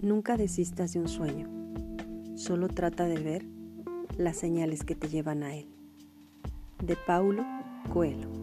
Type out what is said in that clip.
Nunca desistas de un sueño, solo trata de ver las señales que te llevan a él. De Paulo Coelho